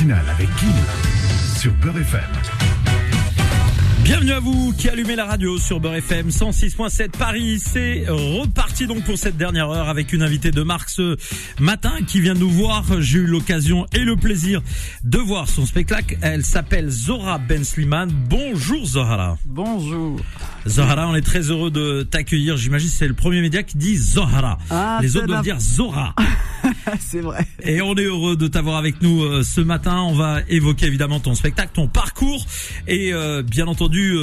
matinale avec Kim sur Beurre FM. Bienvenue à vous qui allumez la radio sur Beurre FM 106.7 Paris. C'est reparti donc pour cette dernière heure avec une invitée de Marc ce matin qui vient nous voir. J'ai eu l'occasion et le plaisir de voir son spectacle. Elle s'appelle Zora Ben Slimane. Bonjour Zohara. Bonjour. Zohara, on est très heureux de t'accueillir. J'imagine que c'est le premier média qui dit Zohara. Ah, Les autres doivent la- dire Zora. c'est vrai. Et on est heureux de t'avoir avec nous euh, ce matin. On va évoquer évidemment ton spectacle, ton parcours et euh, bien entendu euh,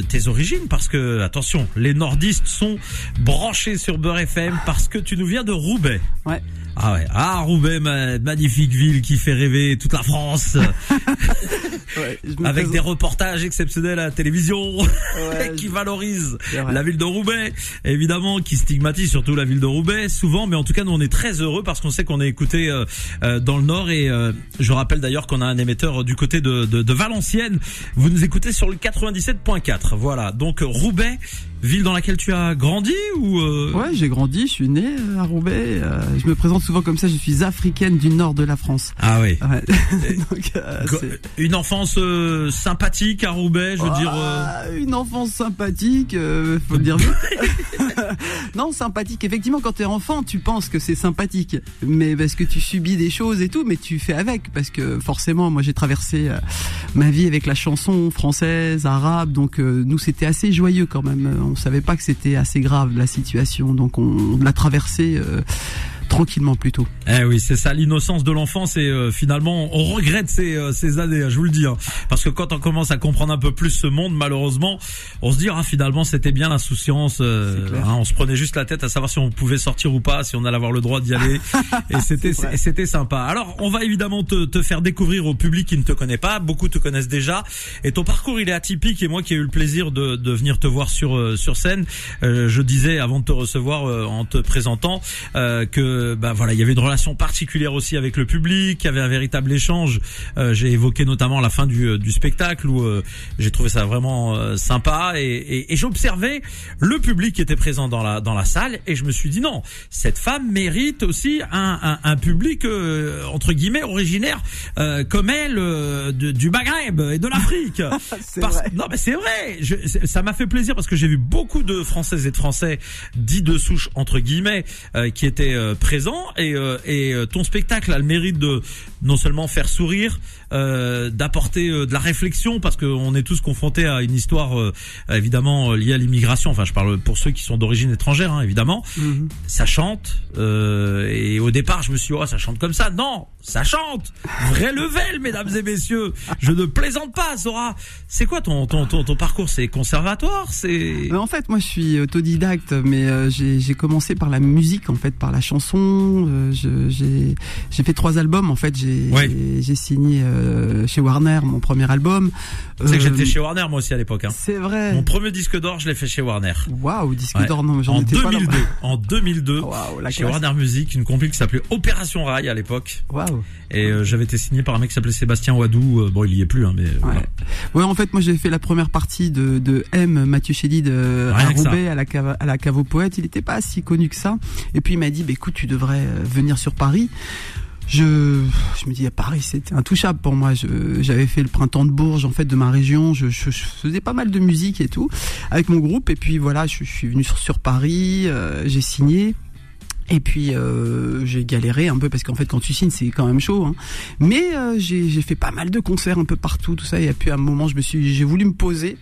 euh, tes origines parce que attention, les nordistes sont branchés sur Beurre FM parce que tu nous viens de Roubaix. Ouais. Ah ouais, ah Roubaix, ma- magnifique ville qui fait rêver toute la France Ouais, avec des reportages exceptionnels à la télévision Ouais, qui je- valorisent la ville de Roubaix, évidemment, qui stigmatise surtout la ville de Roubaix souvent, mais en tout cas nous on est très heureux parce qu'on sait qu'on est écouté euh, euh, dans le Nord. Et euh, je rappelle d'ailleurs qu'on a un émetteur du côté de, de, de Valenciennes. Vous nous écoutez sur le 97.4. Voilà, donc Roubaix, ville dans laquelle tu as grandi ou euh, Ouais, j'ai grandi, je suis né euh, à Roubaix. euh, je me présente souvent comme ça, je suis africaine du nord de la France. Ah oui. Ouais. Donc, euh, Une enfance euh, sympathique à Roubaix, je veux dire. euh, Ah, Une enfance sympathique, euh, faut le dire vite. non, sympathique. Effectivement, quand t'es enfant, tu penses que c'est sympathique, mais parce que tu subis des choses et tout, mais tu fais avec, parce que forcément, moi, j'ai traversé ma vie avec la chanson française, arabe, donc euh, nous, c'était assez joyeux quand même. On savait pas que c'était assez grave la situation, donc on, l'a traversé euh, tranquillement plutôt. Eh oui, c'est ça l'innocence de l'enfance et euh, finalement on regrette ces, euh, ces années, hein, je vous le dis, hein. parce que quand on commence à comprendre un peu plus ce monde, malheureusement, on se dit ah finalement c'était bien l'insouciance, euh, hein, on se prenait juste la tête à savoir si on pouvait sortir ou pas, si on allait avoir le droit d'y aller, et c'était c'était sympa. Alors on va évidemment te, te faire découvrir au public qui ne te connaît pas, beaucoup te connaissent déjà, et ton parcours il est atypique et moi qui ai eu le plaisir de, de venir te voir sur euh, sur scène, euh, je disais avant de te recevoir euh, en te présentant euh, bah voilà il y avait une relation particulière aussi avec le public, il y avait un véritable échange. Euh, j'ai évoqué notamment la fin du, euh, du spectacle où euh, j'ai trouvé ça vraiment euh, sympa et, et, et j'observais le public qui était présent dans la dans la salle et je me suis dit non cette femme mérite aussi un, un, un public euh, entre guillemets originaire euh, comme elle euh, de- du Maghreb et de l'Afrique. C'est Parce- vrai. Non mais c'est vrai, Je- ça m'a fait plaisir parce que j'ai vu beaucoup de Françaises et de Français dits de souche entre guillemets euh, qui étaient présents et, euh, euh, ton spectacle a le mérite de non seulement faire sourire, euh, d'apporter euh, de la réflexion parce qu'on est tous confrontés à une histoire euh, évidemment liée à l'immigration. Enfin je parle pour ceux qui sont d'origine étrangère hein, évidemment Mhm. ça chante euh, et au départ je me suis dit oh ça chante comme ça non ça chante vrai level mesdames et messieurs je ne plaisante pas Zora c'est quoi ton ton ton, ton parcours? C'est conservatoire? C'est en fait, moi, je suis autodidacte, mais j'ai commencé par la musique, en fait, par la chanson. j'ai fait trois albums, en fait. J'ai Ouais. j'ai signé euh, chez Warner mon premier album. sais que Euh, j'étais chez Warner moi aussi à l'époque hein. C'est vrai. mon premier disque d'or je l'ai fait chez Warner Waouh, disque Ouais. d'or, non, j'en en étais pas là. 2002 en 2002 Waouh, la chez classe. Warner Music une compil qui s'appelait Opération Rail à l'époque Waouh. et euh, j'avais été signé par un mec qui s'appelait Sébastien Wadou Euh, bon il y est plus hein, mais voilà. Ouais. ouais, en fait, moi, j'ai fait la première partie de, de M, Mathieu Chédid, euh, à. Roubaix, à la, cave, à la cave aux poètes. Il était pas si connu que ça. Et puis, il m'a dit, bah, écoute, tu devrais euh, venir sur Paris. Je, je me dis, à Paris, c'était intouchable pour moi. J'avais fait le printemps de Bourges, en fait, de ma région. Je, je- je faisais pas mal de musique et tout, avec mon groupe. Et puis, voilà, je, suis venu sur, sur Paris, euh, j'ai signé. Et puis euh, j'ai galéré un peu parce qu'en fait quand tu signes c'est quand même chaud. Hein. Mais euh, j'ai j'ai fait pas mal de concerts un peu partout, tout ça. Et puis à un moment je me suis, j'ai voulu me poser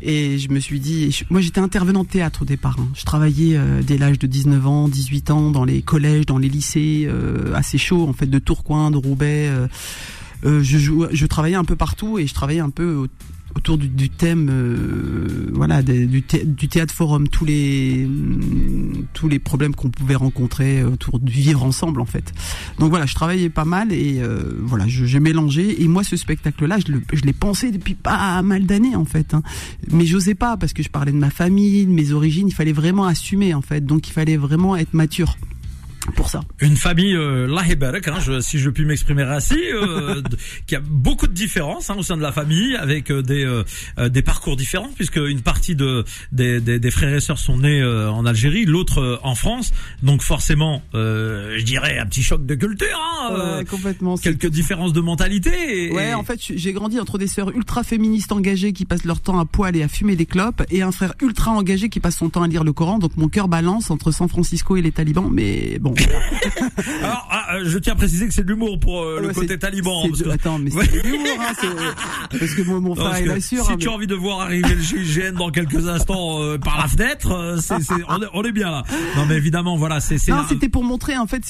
et je me suis dit, moi j'étais intervenant de théâtre au départ. hein. Je travaillais euh, dès l'âge de 19 ans, 18 ans dans les collèges, dans les lycées, euh, assez chaud en fait de Tourcoing, de Roubaix. euh, je, je travaillais un peu partout et je travaillais un peu autour du, du thème, euh, voilà, du, thé- du théâtre forum, tous les hum, tous les problèmes qu'on pouvait rencontrer autour du vivre ensemble en fait. Donc voilà, je travaillais pas mal et euh, voilà, j'ai mélangé. Et moi, ce spectacle-là, je le- je l'ai pensé depuis pas mal d'années en fait. hein. Mais j'osais pas parce que je parlais de ma famille, de mes origines. Il fallait vraiment assumer en fait. Donc il fallait vraiment être mature. Pour ça. Une famille euh, hein, je, si je puis m'exprimer ainsi, euh, qui a beaucoup de différences hein, au sein de la famille, avec euh, des euh, euh, des parcours différents, puisque une partie de des, des, des frères et sœurs sont nés euh, en Algérie, l'autre euh, en France, donc forcément, euh, je dirais un petit choc de culture, hein, euh, Ouais, complètement. quelques différences de mentalité. Et, Ouais, en fait, j'ai grandi entre des sœurs ultra féministes engagées qui passent leur temps à poil et à fumer des clopes, et un frère ultra engagé qui passe son temps à lire le Coran. Donc mon cœur balance entre San Francisco et les talibans, mais bon. Alors, ah, euh, je tiens à préciser que c'est de l'humour pour euh, le Ouais, côté taliban. hein, parce de- que- Attends, mais c'est de l'humour, hein, c'est- parce que mon, mon Non, frère parce il assure. si hein, tu mais- as envie de voir arriver le GIGN dans quelques instants euh, par la fenêtre, euh, c'est, c'est- on, est, on est bien là. Non mais évidemment, voilà, c'est... c'est Non, un- c'était pour montrer en fait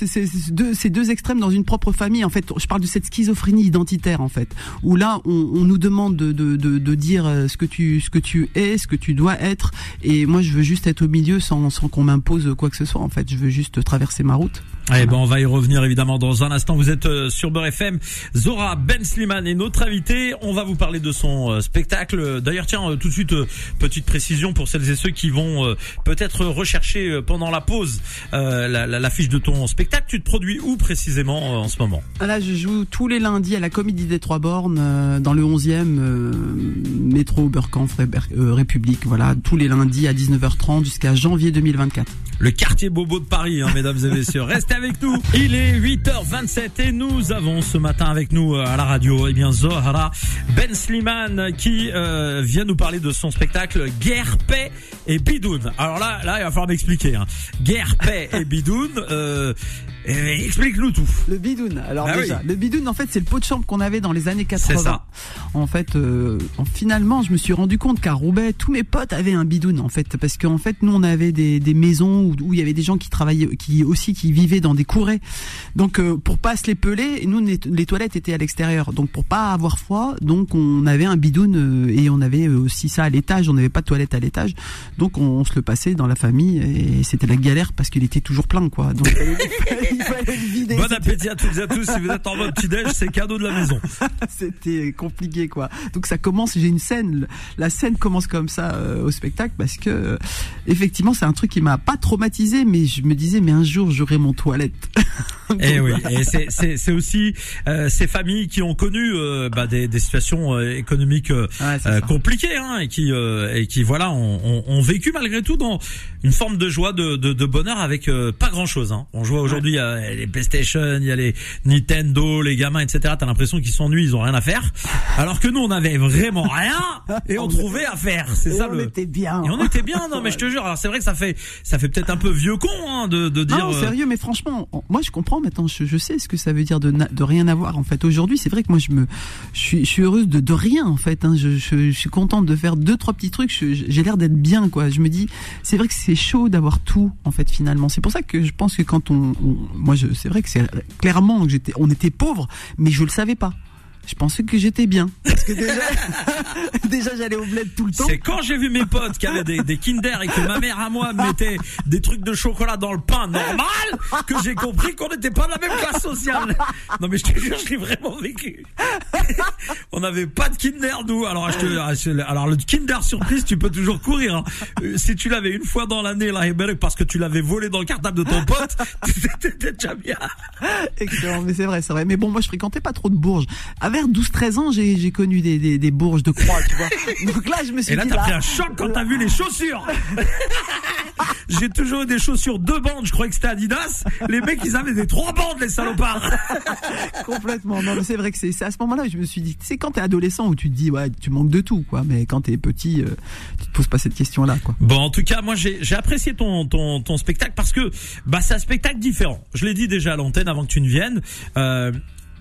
deux, ces deux extrêmes dans une propre famille. En fait, je parle de cette schizophrénie identitaire en fait, où là on, on nous demande de, de, de, de dire ce que tu ce que tu es, ce que tu dois être, et moi je veux juste être au milieu sans, sans qu'on m'impose quoi que ce soit. En fait, je veux juste traverser ma out Eh ben, on va y revenir évidemment dans un instant. Vous êtes euh, sur Beurre FM. Zora Ben Sliman est notre invité. On va vous parler de son euh, spectacle. D'ailleurs, tiens, euh, tout de suite, petite précision pour celles et ceux qui vont peut-être rechercher pendant la pause euh, la, la, la fiche de ton spectacle. Tu te produis où précisément en ce moment? Ah, Là, je joue tous les lundis à la Comédie des Trois Bornes, dans le 11e euh, métro Burkamp euh, République. Voilà, tous les lundis à 19h30 jusqu'à janvier 2024. Le quartier bobo de Paris, hein, mesdames et messieurs. Restez avec nous. Il est 8h27 et nous avons ce matin avec nous euh, à la radio, eh bien, Zohara Ben Sliman qui euh, vient nous parler de son spectacle Guerre, paix et bidoun. Alors là, là, il va falloir m'expliquer. Hein. Guerre, paix et bidoun. Euh, Explique-nous tout. Le bidoun. Alors Ah déjà, oui. le bidoun, en fait, c'est le pot de chambre qu'on avait dans les années 80. C'est ça. En fait, euh, en- finalement, je me suis rendu compte qu'à Roubaix, tous mes potes avaient un bidoun, en fait, parce qu'en fait, nous, on avait des, des maisons où, où il y avait des gens qui travaillaient, qui aussi, qui vivaient dans des courets. Donc, euh, pour pas se les peler, nous, les, les toilettes étaient à l'extérieur. Donc, pour pas avoir froid, donc on avait un bidoun euh, et on avait aussi ça à l'étage. On n'avait pas de toilette à l'étage, donc on, on se le passait dans la famille et c'était la galère parce qu'il était toujours plein, quoi. Donc, il fallait, il fallait le vider. Bon appétit à toutes et à tous. Si vous êtes en mode petit-déj, c'est cadeau de la maison. C'était compliqué quoi. Donc ça commence, j'ai une scène, la scène commence comme ça euh, au spectacle parce que euh, effectivement c'est un truc qui m'a pas traumatisé mais je me disais mais un jour j'aurai mon toilette. Et oui, et c'est aussi euh, ces familles qui ont connu euh, bah, des des situations euh, économiques euh, Ouais, compliquées hein, et qui euh, et qui voilà ont, ont, ont vécu malgré tout dans une forme de joie, de de, de bonheur avec euh, pas grand chose. Hein. On voit aujourd'hui y a les PlayStation, il y a les Nintendo, les gamins, etc. T'as l'impression qu'ils s'ennuient, ils ont rien à faire, alors que nous on avait vraiment rien et on trouvait à faire. C'est ça on le. était bien. Et on était bien, non mais je te jure. Alors c'est vrai que ça fait ça fait peut-être un peu vieux con hein, de de dire. Non, euh, sérieux, mais franchement, moi je comprends maintenant, je, je sais ce que ça veut dire de, rien avoir en fait. Aujourd'hui, c'est vrai que moi je me, je suis, je suis heureuse de, de rien en fait. Hein. Je, je, je suis contente de faire deux trois petits trucs. J'ai l'air d'être bien quoi. Je me dis, c'est vrai que c'est chaud d'avoir tout en fait finalement. C'est pour ça que je pense que quand on, on- moi c'est vrai que c'est clairement on était pauvres, mais je le savais pas. Je pensais que j'étais bien parce que déjà, déjà j'allais au bled tout le temps. C'est quand j'ai vu mes potes qui avaient des, des Kinder et que ma mère à moi mettait des trucs de chocolat dans le pain normal que j'ai compris qu'on n'était pas de la même classe sociale. Non mais je te jure, je l'ai vraiment vécu. On n'avait pas de Kinder nous. Alors, je te- alors le Kinder surprise, tu peux toujours courir. hein. Euh, Si tu l'avais une fois dans l'année là, parce que tu l'avais volé dans le cartable de ton pote, t'étais déjà bien. Excellent, mais c'est vrai, c'est vrai. Mais bon, moi, je fréquentais pas trop de bourges. Vers 12-13 ans, j'ai, connu des, des, des bourges de croix, tu vois. Donc là, je me suis Et là, t'as pris un choc quand t'as vu les chaussures. J'ai toujours eu des chaussures deux bandes, je croyais que c'était Adidas. Les mecs, ils avaient des trois bandes, les salopards. complètement. Non, mais c'est vrai que c'est, à ce moment-là que je me suis dit, c'est quand t'es adolescent où tu te dis, ouais, tu manques de tout, quoi. Mais quand t'es petit, euh, tu te poses pas cette question-là, quoi. Bon, en tout cas, moi, j'ai j'ai apprécié ton, ton, ton spectacle parce que bah, c'est un spectacle différent. Je l'ai dit déjà à l'antenne avant que tu ne viennes. Euh,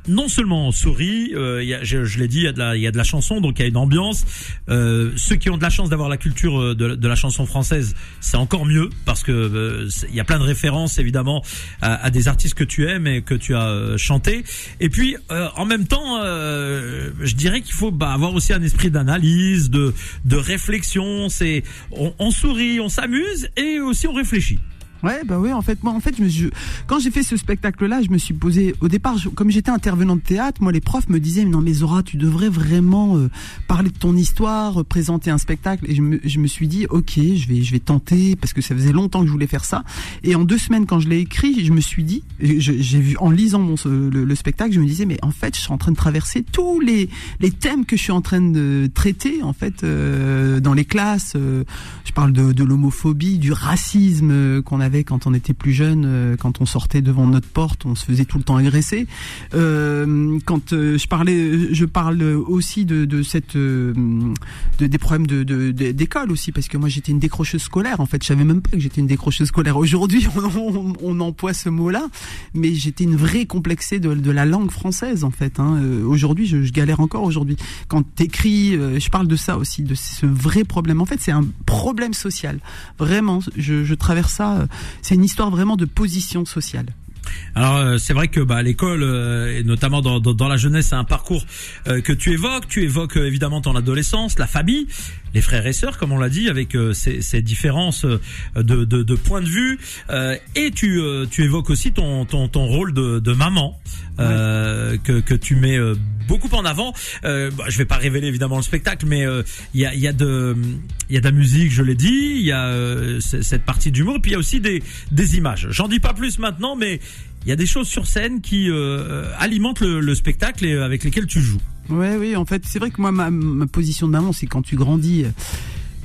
non seulement on sourit, euh, je, je l'ai dit, il y a de la, y a de la chanson, donc il y a une ambiance. Euh, ceux qui ont de la chance d'avoir la culture euh, de, de la chanson française, c'est encore mieux parce que euh, il y a plein de références évidemment à, à des artistes que tu aimes et que tu as euh, chanté. Et puis en même temps, je dirais qu'il faut bah, avoir aussi un esprit d'analyse, de, de réflexion. C'est on, on sourit, on s'amuse et aussi on réfléchit. Ouais, bah oui, en fait, moi, en fait, je quand j'ai fait ce spectacle-là, je me suis posé, au départ, comme j'étais intervenant de théâtre, moi, les profs me disaient, non, mais Zora, tu devrais vraiment euh, parler de ton histoire, euh, présenter un spectacle. Et je me, je me suis dit, ok, je vais, je vais tenter, parce que ça faisait longtemps que je voulais faire ça. Et en deux semaines, quand je l'ai écrit, je me suis dit, j'ai vu, en lisant mon, le, le spectacle, je me disais, mais en fait, je suis en train de traverser tous les, les thèmes que je suis en train de traiter, en fait, euh, dans les classes. euh, je parle de, de l'homophobie, du racisme euh, qu'on avait quand on était plus jeune, euh, quand on sortait devant notre porte, on se faisait tout le temps agresser. Euh, quand euh, je parlais, je parle aussi de, cette, de, des problèmes d'école aussi, parce que moi j'étais une décrocheuse scolaire. En fait, je savais même pas que j'étais une décrocheuse scolaire. Aujourd'hui, on, emploie ce mot-là, mais j'étais une vraie complexée de, la langue française en fait. Hein. Aujourd'hui, je, galère encore aujourd'hui. Quand t'écris, euh, je parle de ça aussi, de ce vrai problème. En fait, c'est un problème social. Vraiment, je traverse ça. C'est une histoire vraiment de position sociale. Alors euh, c'est vrai que bah, l'école euh, et notamment dans, la jeunesse c'est un parcours euh, que tu évoques. Tu évoques évidemment ton adolescence, la famille, les frères et sœurs comme on l'a dit avec euh, ces, ces différences euh, de, de, de points de vue Euh, et tu tu évoques aussi ton ton, ton rôle de, de maman que que tu mets beaucoup en avant. Euh, bah, je vais pas révéler évidemment le spectacle, mais euh, il y a y a de y a de la musique, je l'ai dit, il y a euh, cette partie d'humour, puis il y a aussi des des images. J'en dis pas plus maintenant, mais il y a des choses sur scène qui alimentent le, le spectacle et avec lesquelles tu joues. Ouais, oui, en fait, c'est vrai que moi, ma, ma position de maman, c'est quand tu grandis,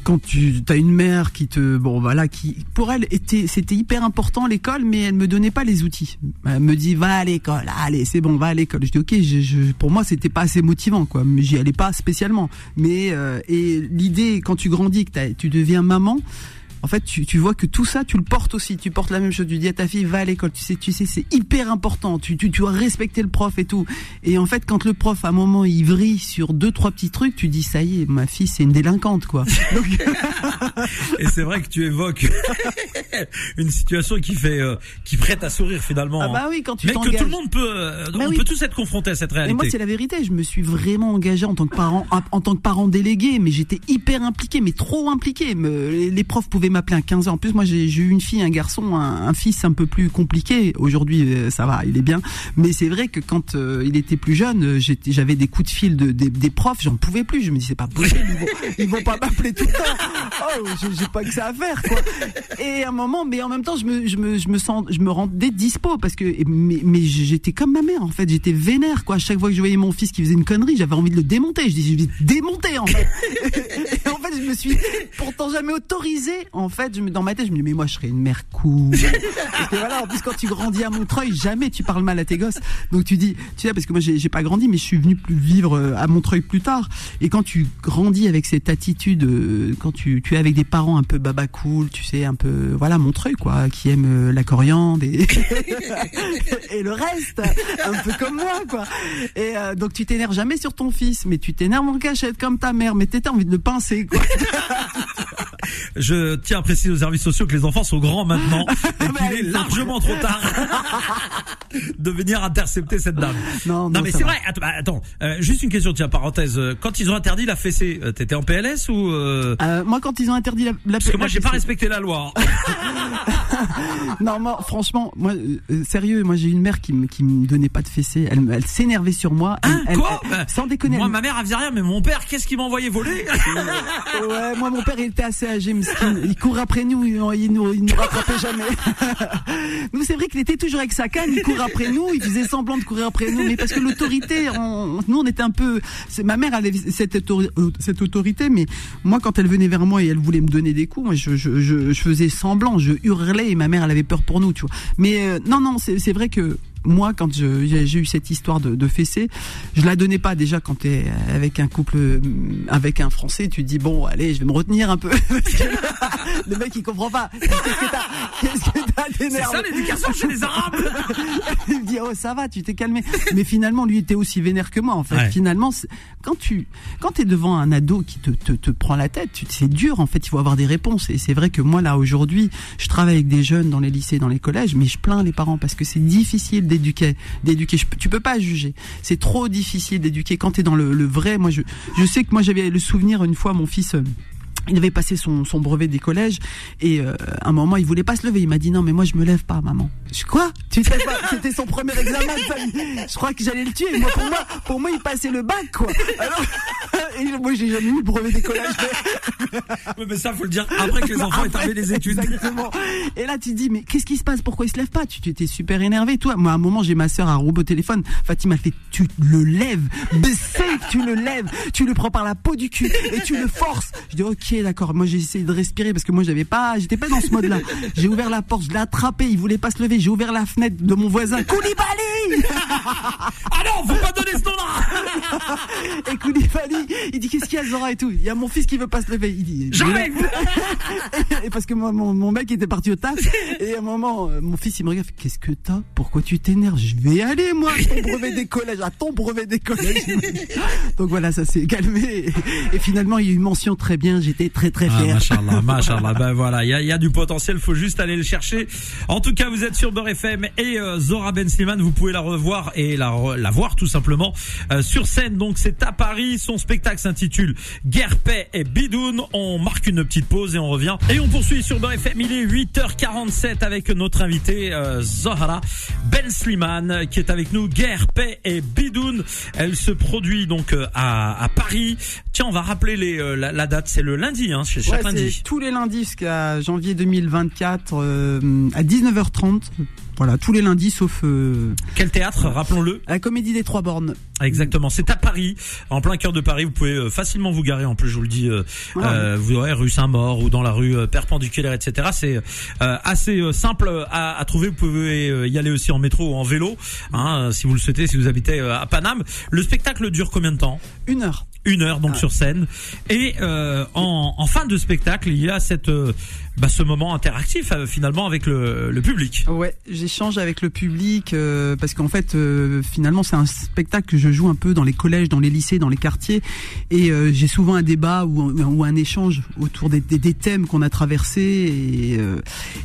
quand tu as une mère qui te, bon, voilà, qui, pour elle, était, c'était hyper important l'école, mais elle me donnait pas les outils. Elle me dit, va à l'école, allez, c'est bon, va à l'école. Je dis, ok, je, je, pour moi, c'était pas assez motivant, quoi, j'y allais pas spécialement. Mais, euh, et l'idée, quand tu grandis, que tu deviens maman, en fait, tu, tu vois que tout ça, tu le portes aussi. Tu portes la même chose. Tu dis à ta fille, va à l'école. Tu sais, tu sais, c'est hyper important. Tu, tu, tu dois respecter le prof et tout. Et en fait, quand le prof, à un moment, il vrille sur deux, trois petits trucs, tu dis, ça y est, ma fille, c'est une délinquante, quoi. Donc, Et c'est vrai que tu évoques une situation qui fait euh, qui prête à sourire finalement. ah hein. bah oui, quand tu mais que tout le monde peut, euh, Bah on oui. peut tous être confrontés à cette Et moi, réalité. c'est la vérité. Je me suis vraiment engagé en tant que parent, en, tant que parent délégué, mais j'étais hyper impliqué, mais trop impliqué. Me- les, profs pouvaient m'appeler à 15 ans. En plus, moi, j'ai eu une fille, un garçon, un, un fils un peu plus compliqué. Aujourd'hui, euh, ça va, il est bien. Mais c'est vrai que quand euh, il était plus jeune, euh, j'avais des coups de fil de, des, des profs, j'en pouvais plus. Je me dis, c'est pas possible, ils vont, ils vont pas m'appeler tout le temps. Oh, j'ai- j'ai pas que ça à faire, quoi. Et à un moment, mais en même temps, je me, je me, je sens, je me rendais dispo parce que, mais, j'étais comme ma mère, en fait. J'étais vénère, quoi. À chaque fois que je voyais mon fils qui faisait une connerie, j'avais envie de le démonter. Je disais, je vais te démonter, en fait. Je me suis pourtant jamais autorisé. En fait, je dans ma tête, je me dis, mais moi, je serais une mère cool. Parce que voilà, en plus, quand tu grandis à Montreuil, jamais tu parles mal à tes gosses. Donc tu dis, tu sais, parce que moi, j'ai pas grandi, mais je suis venu plus vivre euh, à Montreuil plus tard. Et quand tu grandis avec cette attitude, euh, quand tu, tu es avec des parents un peu baba cool, tu sais, un peu, voilà, Montreuil, quoi, qui aiment euh, la coriandre et, et le reste, un peu comme moi, quoi. Et euh, donc tu t'énerves jamais sur ton fils, mais tu t'énerves en cachette comme ta mère, mais t'as envie de le pincer, quoi. Je tiens à préciser aux services sociaux que les enfants sont grands maintenant et bah, qu'il est ils sont- largement trop tard de venir intercepter cette dame. Non, Non, non, mais c'est vrai. Attends, bah, attends, euh, juste une question, tiens, parenthèse. Euh, Quand ils ont interdit la fessée, euh, t'étais en PLS ou euh, Euh, moi, quand ils ont interdit la, la Parce que moi, j'ai pas respecté la loi. Non, moi, franchement, moi, sérieux, moi, j'ai une mère qui me, qui me donnait pas de fessée. Elle, elle s'énervait sur moi. Elle- Hein, elle- quoi Bah, Sans déconner. Moi, ma mère, elle faisait rien, mais mon père, qu'est-ce qu'il m'envoyait voler Ouais, moi, mon père, il était assez âgé. Il court après nous, il, il nous, il nous rattrapait jamais. nous, c'est vrai qu'il était toujours avec sa canne, il court après nous, il faisait semblant de courir après nous, mais parce que l'autorité, nous, on était un peu, ma mère avait cette, cette autorité, mais moi, quand elle venait vers moi et elle voulait me donner des coups, moi, je, je, je, faisais semblant, je hurlais et ma mère, elle avait peur pour nous, tu vois. Mais, euh, non, non, c'est vrai que, moi, quand je- j'ai eu cette histoire de, de fessée, je la donnais pas déjà quand t'es avec un couple, euh, avec un Français, tu te dis bon, allez, je vais me retenir un peu. Le mec il comprend pas. Qu'est-ce que t'as Qu'est-ce que C'est ça l'éducation chez les Arabes Il me dit oh ça va, tu t'es calmé. Mais finalement lui était aussi vénère que moi en fait. Ouais. Finalement, quand tu quand t'es devant un ado qui te, te, te prend la tête, c'est dur en fait. Il faut avoir des réponses. Et c'est vrai que moi là aujourd'hui, je travaille avec des jeunes dans les lycées, dans les collèges, mais je plains les parents parce que c'est difficile d'éduquer, d'éduquer. Tu peux pas juger. C'est trop difficile d'éduquer quand t'es dans le, le vrai. Moi je je sais que moi j'avais le souvenir une fois mon fils. Euh, il avait passé son, son brevet des collèges et euh, à un moment il voulait pas se lever. Il m'a dit non mais moi je me lève pas maman. Je quoi? Tu te lèves pas? C'était son premier examen. Je crois que j'allais le tuer. Moi pour moi pour moi il passait le bac quoi. Alors et moi j'ai jamais eu le brevet des collèges. Ouais, mais ça faut le dire après que les enfants aient terminé les études. Exactement. Et là tu te dis mais qu'est-ce qui se passe? Pourquoi il se lève pas? Tu étais super énervé toi. Moi à un moment j'ai ma sœur à robot téléphone. Fatima fait tu le lèves, tu le lèves, tu le prends par la peau du cul et tu le forces. Je dis ok d'accord. Moi j'ai essayé de respirer parce que moi j'avais pas, j'étais pas dans ce mode-là. J'ai ouvert la porte, je l'ai attrapé, il voulait pas se lever. J'ai ouvert la fenêtre de mon voisin. Koulibaly Ah non, faut pas donner ce nom-là Et Koulibaly, il dit qu'est-ce qu'il y a Zora et tout? Il y a mon fils qui veut pas se lever. Il dit J'arrive et parce que moi, mon, mon mec était parti au taf et à un moment euh, mon fils il me regarde qu'est-ce que t'as? Pourquoi tu t'énerves? Je vais aller moi à ton brevet des collèges à ton brevet des collèges donc voilà ça s'est calmé et, et finalement il y a eu une mention très bien j'étais très très Ah, fier machallah, machallah. Ben voilà, il y a, y a du potentiel, faut juste aller le chercher. En tout cas, vous êtes sur Beurre FM et euh, Zora Ben Slimane, vous pouvez la revoir et la, la voir tout simplement euh, sur scène. Donc c'est à Paris. Son spectacle s'intitule Guerre, paix et bidoun. On marque une petite pause et on revient. Et on poursuit sur Beurre FM. Il est 8h47 avec notre invité euh, Zahra Ben Slimane qui est avec nous. Guerre, paix et bidoun. Elle se produit donc euh, à, à Paris. Tiens, on va rappeler les, euh, la, la date. C'est le lundi, hein, c'est chaque Ouais, lundi. tous les lundis jusqu'à janvier 2024 euh, à 19h30 voilà tous les lundis sauf euh, Quel théâtre, rappelons-le la comédie des trois bornes Exactement, c'est à Paris, en plein cœur de Paris. Vous pouvez euh, facilement vous garer. En plus, je vous le dis, euh, Voilà. euh, vous aurez rue Saint-Maur ou dans la rue euh, perpendiculaire, etc. C'est euh, assez simple à, à trouver. Vous pouvez y aller aussi en métro ou en vélo, hein, si vous le souhaitez, si vous habitez à Paname. Le spectacle dure combien de temps? Une heure Une heure donc Ah. sur scène. Et euh, en, en fin de spectacle, il y a cette euh, bah, ce moment interactif euh, finalement avec le, le public. Ouais, j'échange avec le public euh, parce qu'en fait, euh, finalement, c'est un spectacle que je joue un peu dans les collèges, dans les lycées, dans les quartiers, et euh, j'ai souvent un débat ou, un- ou un échange autour des, des, des thèmes qu'on a traversés. Et, euh,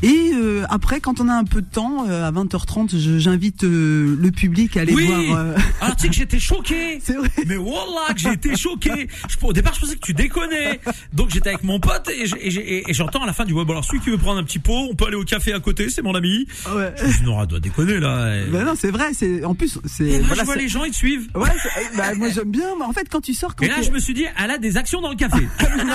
et euh, après, quand on a un peu de temps, euh, à 20h30, je- j'invite le public à aller Oui. voir. Alors tu sais que j'étais choqué. c'est vrai. Mais wallah que été choqué. Je, au départ, je pensais que tu déconnais. Donc j'étais avec mon pote et j'entends à la fin du web. Alors celui qui veut prendre un petit pot, on peut aller au café à côté, c'est mon ami. Ouais. Je dis, Nora doit déconner là. Et, Ben non, c'est vrai. C'est en plus, c'est voilà, je vois les gens, ils te suivent. Ouais, c'est- bah, moi j'aime bien. Mais en fait, quand tu sors, quand Et là, je me suis dit, elle a des actions dans le café. non,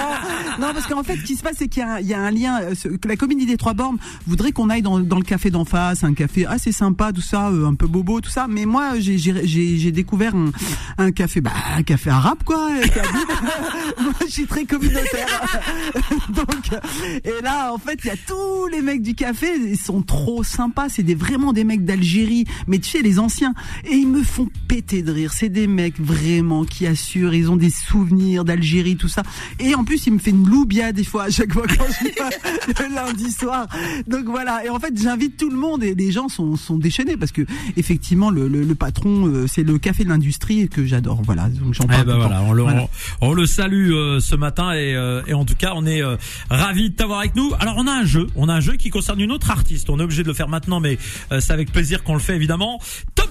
non, parce qu'en fait, ce qui se passe, c'est qu'il y, a un- il y a un lien. euh, que la comédie des trois bornes voudrait qu'on aille dans, dans le café d'en face, un café assez sympa, tout ça, euh, un peu bobo, tout ça. Mais moi, j'ai- découvert un, un café, bah, un café arabe, quoi. euh, moi, je suis très communautaire. Donc, et là, en fait, il y a tous les mecs du café, ils sont trop sympas. C'est des vraiment des mecs d'Algérie, mais tu sais, les anciens. Et ils me font péter de rire. C'est des mecs vraiment qui assurent. Ils ont des souvenirs d'Algérie, tout ça. Et en plus, il me fait une loubia des fois à chaque fois quand je viens le lundi soir. Donc voilà. Et en fait, j'invite tout le monde et les gens sont, sont déchaînés parce que effectivement, le, le, le patron, euh, c'est le café de l'industrie que j'adore. Voilà. Donc j'en Eh parle. ben tout le voilà, on le, Voilà. on, on le salue euh, ce matin et, euh, et en tout cas on est euh, ravis de t'avoir avec nous. Alors on a un jeu, on a un jeu qui concerne une autre artiste. On est obligé de le faire maintenant, mais euh, c'est avec plaisir qu'on le fait évidemment.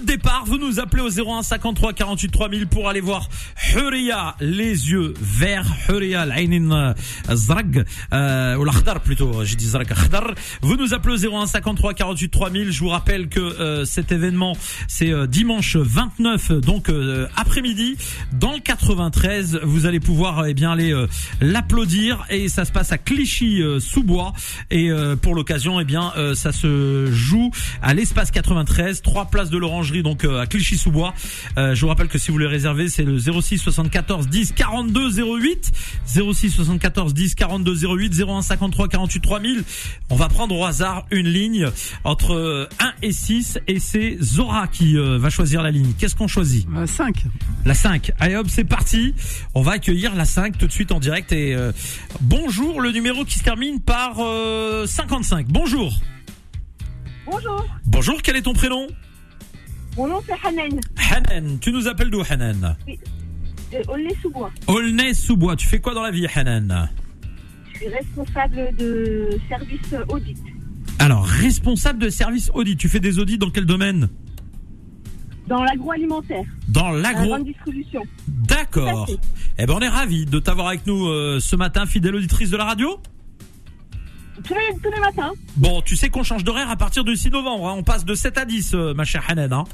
Top départ, vous nous appelez au 01 53 48 3000 pour aller voir Huria, les yeux verts, Huria, l'Ainin Zrag, euh, ou l'Akhdar plutôt, j'ai dit Zrag Akhdar. Vous nous appelez au 01 53 48 3000. Je vous rappelle que euh, cet événement c'est euh, dimanche 29 donc euh, après-midi dans le 93 vous allez pouvoir euh, eh bien aller euh, l'applaudir et ça se passe à Clichy euh, sous bois et euh, pour l'occasion eh bien euh, ça se joue à l'espace 93 trois places de donc euh, à Clichy sous bois je vous rappelle que si vous voulez réserver c'est le 06 74 10 42 08 06 74 10 42 08 01 53 48 3000 on va prendre au hasard une ligne entre euh, 1 et 6 et c'est Zora qui euh, va choisir la ligne. Qu'est-ce qu'on choisit? Euh, cinq. La 5. Allez hop, c'est parti. On va accueillir la 5 tout de suite en direct et euh, bonjour le numéro qui se termine par euh, 55. Bonjour. Bonjour, Bonjour, quel est ton prénom? Mon nom c'est Hanen, Hanan. Tu nous appelles d'où Hanan? De Aulnay-sous-Bois. Aulnay-sous-Bois. Tu fais quoi dans la vie Hanan? Je suis responsable de service audit Alors, responsable de service audit. Tu fais des audits dans quel domaine? Dans l'agroalimentaire. Dans La l'agro. grande distribution. D'accord. Eh ben on est ravis de t'avoir avec nous euh, ce matin, fidèle auditrice de la radio. Tous les, tous les matins. Bon, tu sais qu'on change d'horaire à partir du 6 novembre. hein. On passe de 7 à 10, euh, ma chère Hanen. Hein.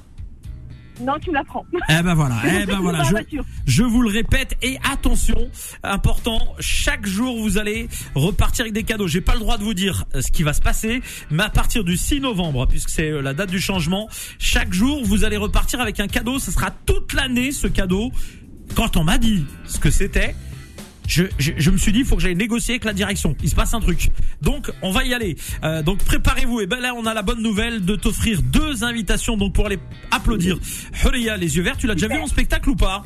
Non, tu me l'apprends. Eh ben voilà. Eh ben voilà. Je, je vous le répète et attention, important. Chaque jour, vous allez repartir avec des cadeaux. J'ai pas le droit de vous dire euh, ce qui va se passer, mais à partir du 6 novembre, puisque c'est euh, la date du changement, chaque jour, vous allez repartir avec un cadeau. Ce sera toute l'année ce cadeau. Quand on m'a dit ce que c'était. Je, je, je me suis dit, il faut que j'aille négocier avec la direction. Il se passe un truc. Donc, on va y aller. Euh, donc, préparez-vous. Et ben là, on a la bonne nouvelle de t'offrir deux invitations. Donc, pour aller applaudir Huria, les yeux verts. Tu l'as déjà vu en spectacle ou pas?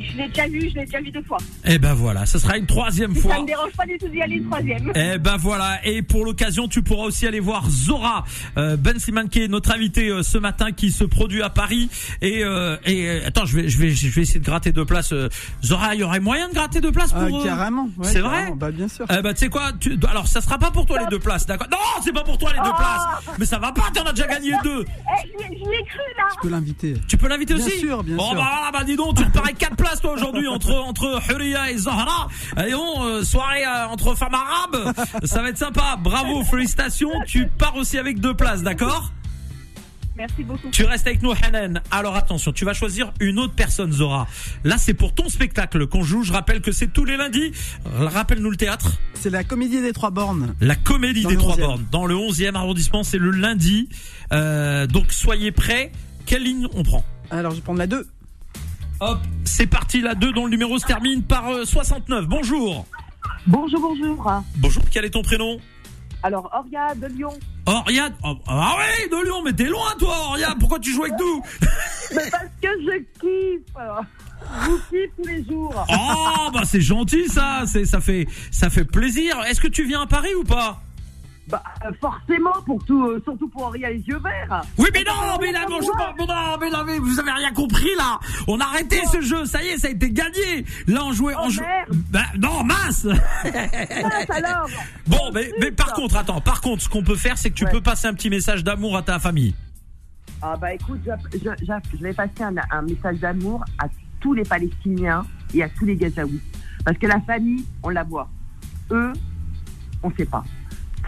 Je l'ai déjà vu, je l'ai déjà vu deux fois. Eh ben voilà, ce sera une troisième Ça fois. me dérange pas du tout d'y aller une troisième. Eh ben voilà, et pour l'occasion, tu pourras aussi aller voir Zora euh, Ben Slimane qui est notre invité euh, ce matin, qui se produit à Paris. Et, euh, et euh, attends, je vais, je vais, je vais essayer de gratter deux places. euh. Zora, il y aurait moyen de gratter deux places pour. Ah, euh, carrément. ouais, c'est vrai Bah bien sûr. Eh ben tu sais quoi tu... Alors ça sera pas pour toi les deux places, d'accord? Non, c'est pas pour toi les deux places. Mais ça va pas, t'en as déjà gagné deux. Eh, je l'ai- cru là. Je peux l'inviter. Tu peux l'inviter Bien aussi? sûr, bien bon, sûr. bah voilà, bah dis donc, tu repars avec quatre places toi aujourd'hui entre entre Huria et Zahra. Allez bon, euh, soirée euh, entre femmes arabes, ça va être sympa. Bravo, félicitations. Tu pars aussi avec deux places, d'accord Merci beaucoup. Tu restes avec nous, Hanan. Alors attention, tu vas choisir une autre personne, Zora. Là, c'est pour ton spectacle qu'on joue. Je rappelle que c'est tous les lundis. Rappelle-nous le théâtre. C'est la comédie des trois bornes. La comédie Dans des trois 11e. bornes. Dans le 11e arrondissement, c'est le lundi. Euh, donc soyez prêts. Quelle ligne on prend Alors je vais prendre la 2. Hop, c'est parti, la 2 dont le numéro se termine par euh, 69. Bonjour. Bonjour, bonjour. Bonjour, quel est ton prénom? Alors, Oria de Lyon. Oriane. Oh, ah ouais, de Lyon, mais t'es loin toi, Oriane. Pourquoi tu joues avec nous? Mais parce que je kiffe. Je vous kiffe tous les jours. Oh, bah c'est gentil ça. C'est ça fait ça fait plaisir. Est-ce que tu viens à Paris ou pas? Bah, euh, forcément, pour tout, euh, surtout pour Oria les yeux verts. Oui, mais non, mais là, non, je pas. mais non, mais non, mais vous avez rien compris là. On a arrêté ce jeu. Ça y est, ça a été gagné. Là, on jouait, on Oh, jouait. merde. Bah, non, mince. Alors Bon, mais, mais par contre, attends, par contre, ce qu'on peut faire, c'est que tu Ouais. peux passer un petit message d'amour à ta famille. Ah, bah écoute, je, je, je- je vais passer un, un message d'amour à tous les Palestiniens et à tous les Gazaouis. Parce que la famille, on la voit. Eux, on sait pas.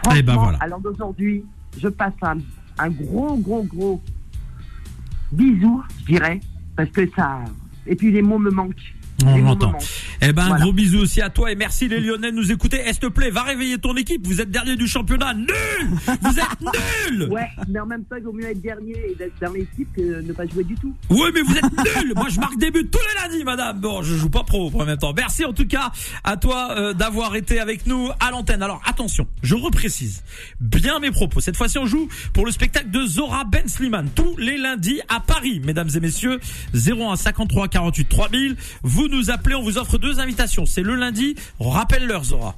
Franchement, Eh ben voilà. l'heure d'aujourd'hui, je passe un, un gros, gros, gros bisou, je dirais. Parce que ça. Et puis les mots me manquent. On l'entend. Eh ben, un Voilà. gros bisou aussi à toi et merci les Lyonnais de nous écouter. Est-ce te plaît, va réveiller ton équipe. Vous êtes dernier du championnat. Nul Vous êtes nuls Ouais, mais en même temps, il vaut mieux être dernier et d'être dans l'équipe que ne pas jouer du tout. Oui, mais vous êtes nuls. Moi, je marque des buts tous les lundis, madame. Bon, je joue pas pro en même temps. Merci en tout cas à toi euh, d'avoir été avec nous à l'antenne. Alors attention, je reprécise bien mes propos. Cette fois-ci, on joue pour le spectacle de Zora Ben Slimane tous les lundis à Paris, mesdames et messieurs. 01 53 48 3000. Vous nous appelez, on vous offre deux invitations. C'est le lundi. Rappelle l'heure, Zora.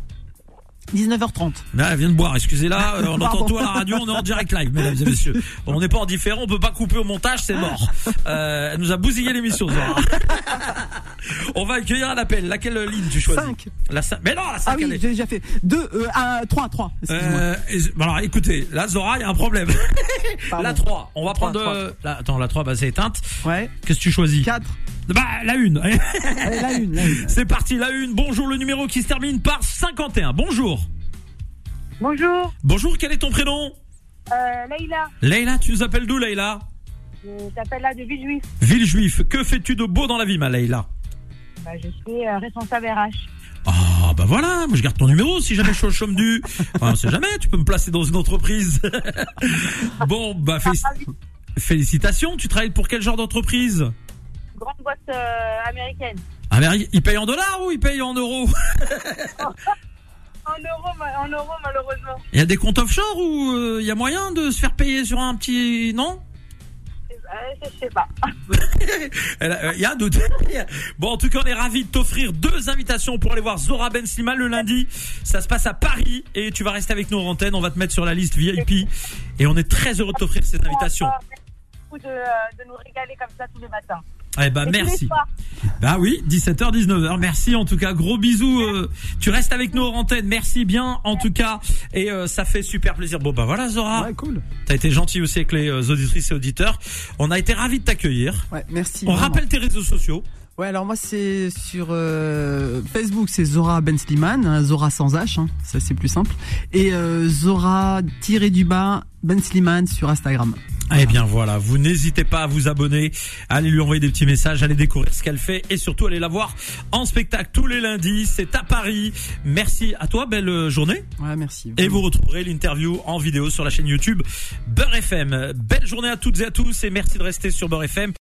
19h30. Là, elle vient de boire, excusez-la, euh, on entend tout à la radio, on est en direct live, mesdames et messieurs. On n'est pas en différent, on peut pas couper au montage, c'est mort. Euh, elle nous a bousillé l'émission, Zora. on va accueillir un appel. Laquelle ligne tu choisis Cinq. La 5. Mais non, la 5 Ah oui, j'ai déjà fait. 2, euh, 3, 3. Excuse-moi. euh, et- bon, alors écoutez, là Zora, il y a un problème. La 3, on va prendre Trois, euh, la, attends, la 3 bah c'est éteinte. Ouais. Qu'est-ce que tu choisis? 4. Bah la 1. Allez, la une, la une. c'est parti, la 1. Bonjour le numéro qui se termine par 51. Bonjour. Bonjour, Bonjour, quel est ton prénom? Euh, Leïla. Leïla, tu nous appelles d'où Leïla? Je t'appelle là de Villejuif. Villejuif, que fais-tu de beau dans la vie, ma Leïla? Bah, je suis euh, responsable RH. Ah bah voilà, moi je garde ton numéro si jamais je suis au chôme du. Enfin, on sait jamais, tu peux me placer dans une entreprise. bon, bah félic- félicitations, tu travailles pour quel genre d'entreprise? euh, américaine. Ah mais il paye en dollars ou il paye en euros En euros, en euros malheureusement. Il y a des comptes offshore ou euh, il y a moyen de se faire payer sur un petit... Non? Euh, je sais pas. Euh, Il y a un doute. Bon, en tout cas, on est ravis de t'offrir deux invitations pour aller voir Zora Ben Slimane le lundi. Ça se passe à Paris et tu vas rester avec nous en antenne. On va te mettre sur la liste VIP et on est très heureux de t'offrir ces invitations. De, euh, de nous régaler comme ça tous les matins. Eh ben Et merci. Bah oui, 17h 19h. Merci en tout cas. Gros bisous. euh, tu restes avec nous en antenne. Merci bien en tout cas et euh, ça fait super plaisir. Bon bah voilà Zora. Ouais, cool. T'as été gentil aussi avec les euh, auditrices et auditeurs. On a été ravis de t'accueillir. Ouais, merci. On vraiment. rappelle tes réseaux sociaux. Ouais, alors moi c'est sur euh, Facebook, c'est Zora Ben Sliman, hein, Zora sans H, hein, ça c'est plus simple. Et euh, Zora tiré du bas Ben Sliman sur Instagram. Eh bien voilà, vous n'hésitez pas à vous abonner, allez lui envoyer des petits messages, allez découvrir ce qu'elle fait et surtout allez la voir en spectacle tous les lundis. C'est à Paris. Merci à toi, belle euh, journée. Ouais, merci. Et vous retrouverez l'interview en vidéo sur la chaîne YouTube Beurre FM. Belle journée à toutes et à tous et merci de rester sur Beurre FM.